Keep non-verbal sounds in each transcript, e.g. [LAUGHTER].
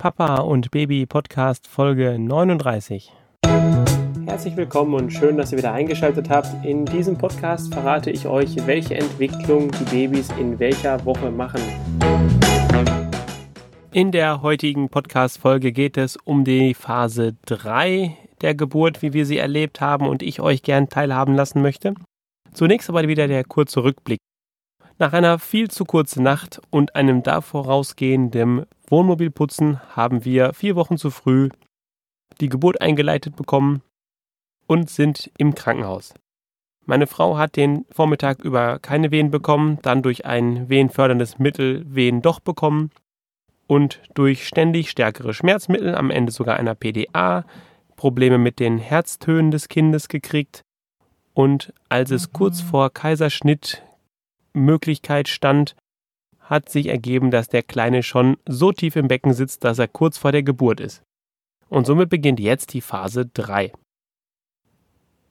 Papa und Baby Podcast Folge 39. Herzlich willkommen und schön, dass ihr wieder eingeschaltet habt. In diesem Podcast verrate ich euch, welche Entwicklung die Babys in welcher Woche machen. In der heutigen Podcast-Folge geht es um die Phase 3 der Geburt, wie wir sie erlebt haben und ich euch gern teilhaben lassen möchte. Zunächst aber wieder der kurze Rückblick. Nach einer viel zu kurzen Nacht und einem davor rausgehenden Wohnmobilputzen haben wir vier Wochen zu früh die Geburt eingeleitet bekommen und sind im Krankenhaus. Meine Frau hat den Vormittag über keine Wehen bekommen, dann durch ein wehenförderndes Mittel Wehen doch bekommen und durch ständig stärkere Schmerzmittel, am Ende sogar einer PDA, Probleme mit den Herztönen des Kindes gekriegt und als es kurz vor Kaiserschnitt Möglichkeit stand, hat sich ergeben, dass der Kleine schon so tief im Becken sitzt, dass er kurz vor der Geburt ist. Und somit beginnt jetzt die Phase 3.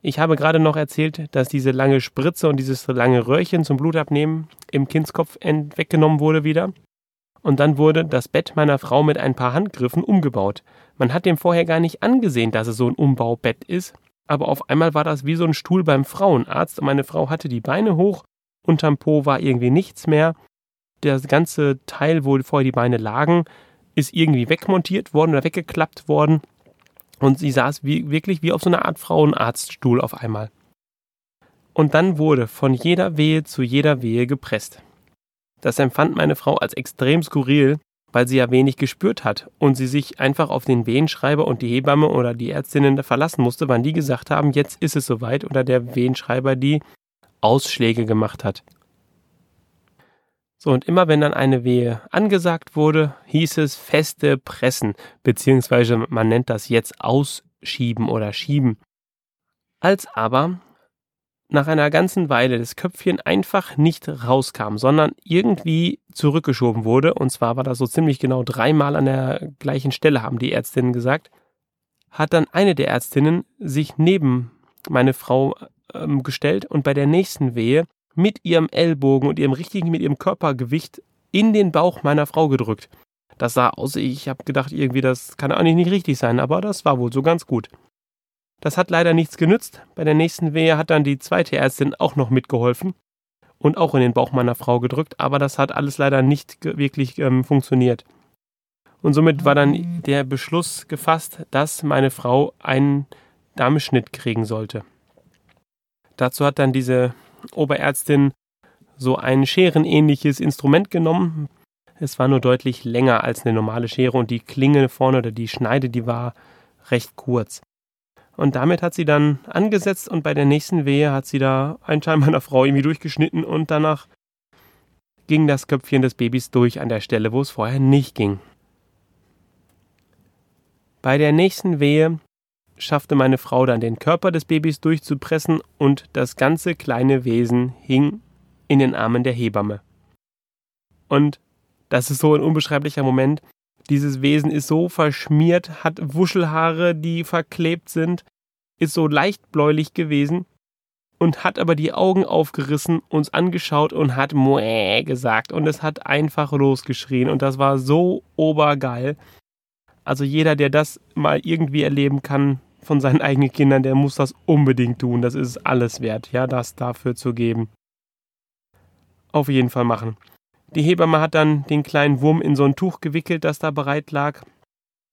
Ich habe gerade noch erzählt, dass diese lange Spritze und dieses lange Röhrchen zum Blutabnehmen im Kindskopf weggenommen wurde wieder. Und dann wurde das Bett meiner Frau mit ein paar Handgriffen umgebaut. Man hat dem vorher gar nicht angesehen, dass es so ein Umbaubett ist, aber auf einmal war das wie so ein Stuhl beim Frauenarzt und meine Frau hatte die Beine hoch Unterm Po war irgendwie nichts mehr. Das ganze Teil, wo vorher die Beine lagen, ist irgendwie wegmontiert worden oder weggeklappt worden. Und sie saß wie, wirklich wie auf so einer Art Frauenarztstuhl auf einmal. Und dann wurde von jeder Wehe zu jeder Wehe gepresst. Das empfand meine Frau als extrem skurril, weil sie ja wenig gespürt hat und sie sich einfach auf den Wehenschreiber und die Hebamme oder die Ärztinnen verlassen musste, wann die gesagt haben, jetzt ist es soweit oder der Wehenschreiber die Ausschläge gemacht hat. So, und immer wenn dann eine Wehe angesagt wurde, hieß es feste Pressen, beziehungsweise man nennt das jetzt Ausschieben oder Schieben. Als aber nach einer ganzen Weile das Köpfchen einfach nicht rauskam, sondern irgendwie zurückgeschoben wurde, und zwar war das so ziemlich genau dreimal an der gleichen Stelle, haben die Ärztinnen gesagt, hat dann eine der Ärztinnen sich neben meine Frau ähm, gestellt und bei der nächsten Wehe mit ihrem Ellbogen und ihrem richtigen, mit ihrem Körpergewicht in den Bauch meiner Frau gedrückt. Das sah aus, ich habe gedacht, irgendwie, das kann eigentlich nicht richtig sein, aber das war wohl so ganz gut. Das hat leider nichts genützt. Bei der nächsten Wehe hat dann die zweite Ärztin auch noch mitgeholfen und auch in den Bauch meiner Frau gedrückt, aber das hat alles leider nicht wirklich ähm, funktioniert. Und somit war dann der Beschluss gefasst, dass meine Frau einen Darmschnitt kriegen sollte. Dazu hat dann diese Oberärztin so ein scherenähnliches Instrument genommen. Es war nur deutlich länger als eine normale Schere und die Klinge vorne oder die Schneide, die war recht kurz. Und damit hat sie dann angesetzt und bei der nächsten Wehe hat sie da einen Teil meiner Frau irgendwie durchgeschnitten und danach ging das Köpfchen des Babys durch an der Stelle, wo es vorher nicht ging. Bei der nächsten Wehe schaffte meine Frau dann den Körper des Babys durchzupressen und das ganze kleine Wesen hing in den Armen der Hebamme. Und das ist so ein unbeschreiblicher Moment. Dieses Wesen ist so verschmiert, hat Wuschelhaare, die verklebt sind, ist so leicht bläulich gewesen und hat aber die Augen aufgerissen, uns angeschaut und hat Moä gesagt und es hat einfach losgeschrien und das war so obergeil. Also jeder, der das mal irgendwie erleben kann, von seinen [LAUGHS] eigenen Kindern, der muss das unbedingt tun. Das ist alles wert, ja, das dafür zu geben. Auf jeden Fall machen. Die Hebamme hat dann den kleinen Wurm in so ein Tuch gewickelt, das da bereit lag,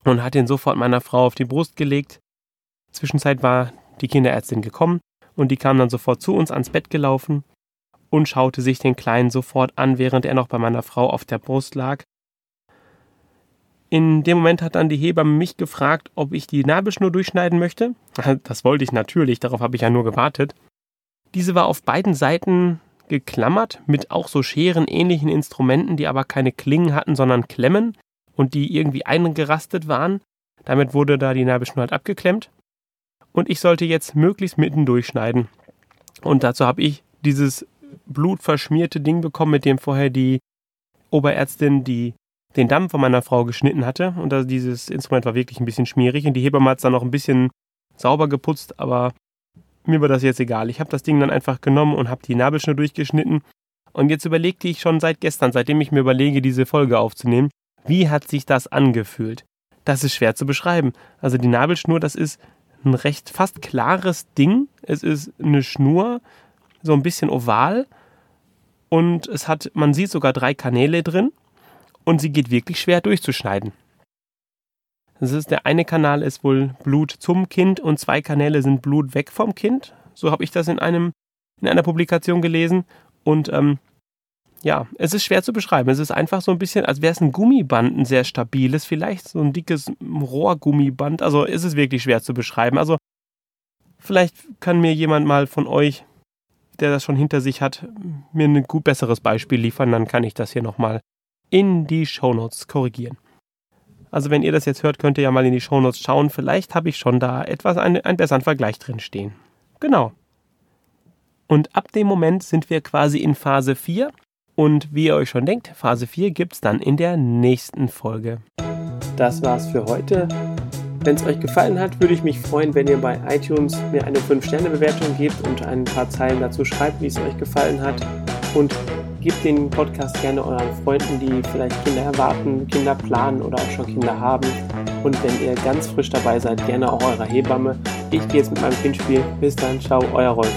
und hat ihn sofort meiner Frau auf die Brust gelegt. Zwischenzeit war die Kinderärztin gekommen und die kam dann sofort zu uns ans Bett gelaufen und schaute sich den Kleinen sofort an, während er noch bei meiner Frau auf der Brust lag in dem Moment hat dann die Hebamme mich gefragt, ob ich die Nabelschnur durchschneiden möchte. [LAUGHS] Das wollte ich natürlich, darauf habe ich ja nur gewartet. Diese war auf beiden Seiten geklammert mit auch so scherenähnlichen Instrumenten, die aber keine Klingen hatten, sondern Klemmen und die irgendwie eingerastet waren. Damit wurde da die Nabelschnur halt abgeklemmt. Und ich sollte jetzt möglichst mitten durchschneiden. Und dazu habe ich dieses blutverschmierte Ding bekommen, mit dem vorher die Oberärztin die den Damm von meiner Frau geschnitten hatte. Und also dieses Instrument war wirklich ein bisschen schmierig. Und die Hebamme hat es dann noch ein bisschen sauber geputzt, aber mir war das jetzt egal. Ich habe das Ding dann einfach genommen und habe die Nabelschnur durchgeschnitten. Und jetzt überlegte ich schon seit gestern, seitdem ich mir überlege, diese Folge aufzunehmen, Wie hat sich das angefühlt? Das ist schwer zu beschreiben. Also die Nabelschnur, das ist ein recht fast klares Ding. Es ist eine Schnur, so ein bisschen oval. Und es hat, man sieht sogar drei Kanäle drin. Und sie geht wirklich schwer durchzuschneiden. Das ist, der eine Kanal ist wohl Blut zum Kind und zwei Kanäle sind Blut weg vom Kind. So habe ich das in einem in einer Publikation gelesen. Und ähm, ja, es ist schwer zu beschreiben. Es ist einfach so ein bisschen, als wäre es ein Gummiband, ein sehr stabiles, vielleicht so ein dickes Rohrgummiband. Also ist es wirklich schwer zu beschreiben. Also vielleicht kann mir jemand mal von euch, der das schon hinter sich hat, mir ein gut besseres Beispiel liefern. Dann kann ich das hier nochmal in die Shownotes korrigieren. Also wenn ihr das jetzt hört, könnt ihr ja mal in die Shownotes schauen. Vielleicht habe ich schon da etwas, einen, einen besseren Vergleich drin stehen. Genau. Und ab dem Moment sind wir quasi in Phase 4. Und wie ihr euch schon denkt, Phase 4 gibt es dann in der nächsten Folge. Das war's für heute. Wenn es euch gefallen hat, würde ich mich freuen, wenn ihr bei iTunes mir eine 5-Sterne-Bewertung gebt und ein paar Zeilen dazu schreibt, wie es euch gefallen hat. Und gebt den Podcast gerne euren Freunden, die vielleicht Kinder erwarten, Kinder planen oder auch schon Kinder haben. Und wenn ihr ganz frisch dabei seid, gerne auch eurer Hebamme. Ich gehe jetzt mit meinem Kind spielen. Bis dann, ciao, euer Rolf.